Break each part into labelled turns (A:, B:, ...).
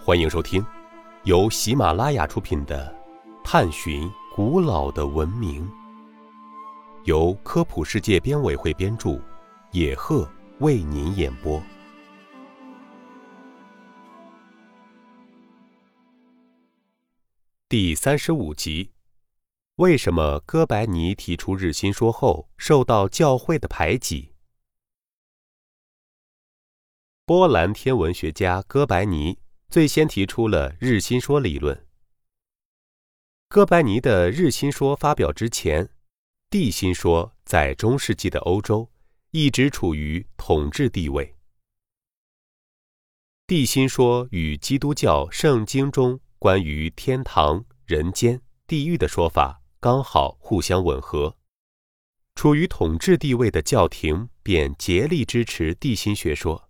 A: 欢迎收听由喜马拉雅出品的《探寻古老的文明》，由科普世界编委会编著，野鹤为您演播。第三十五集：为什么哥白尼提出日心说后受到教会的排挤？波兰天文学家哥白尼最先提出了日心说理论。哥白尼的日心说发表之前，地心说在中世纪的欧洲一直处于统治地位。地心说与基督教圣经中关于天堂、人间、地狱的说法刚好互相吻合，处于统治地位的教廷便竭力支持地心学说。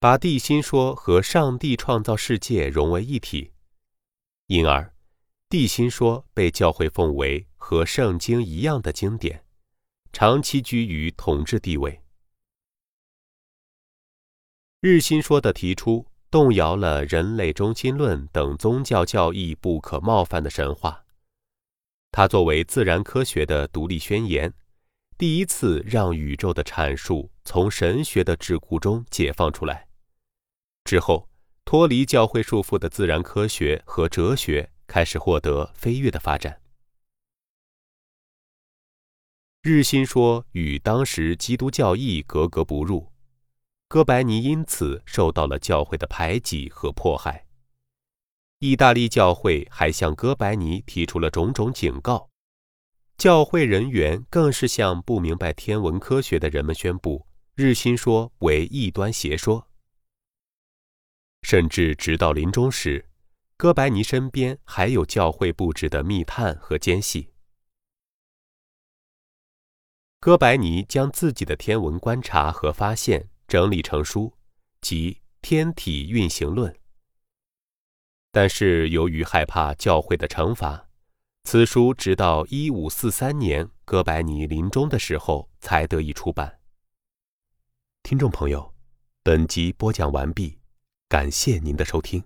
A: 把地心说和上帝创造世界融为一体，因而地心说被教会奉为和圣经一样的经典，长期居于统治地位。日心说的提出，动摇了人类中心论等宗教教义不可冒犯的神话。它作为自然科学的独立宣言，第一次让宇宙的阐述从神学的桎梏中解放出来。之后，脱离教会束缚的自然科学和哲学开始获得飞跃的发展。日心说与当时基督教义格格不入，哥白尼因此受到了教会的排挤和迫害。意大利教会还向哥白尼提出了种种警告，教会人员更是向不明白天文科学的人们宣布日心说为异端邪说。甚至直到临终时，哥白尼身边还有教会布置的密探和奸细。哥白尼将自己的天文观察和发现整理成书，即《天体运行论》。但是由于害怕教会的惩罚，此书直到一五四三年哥白尼临终的时候才得以出版。听众朋友，本集播讲完毕。感谢您的收听。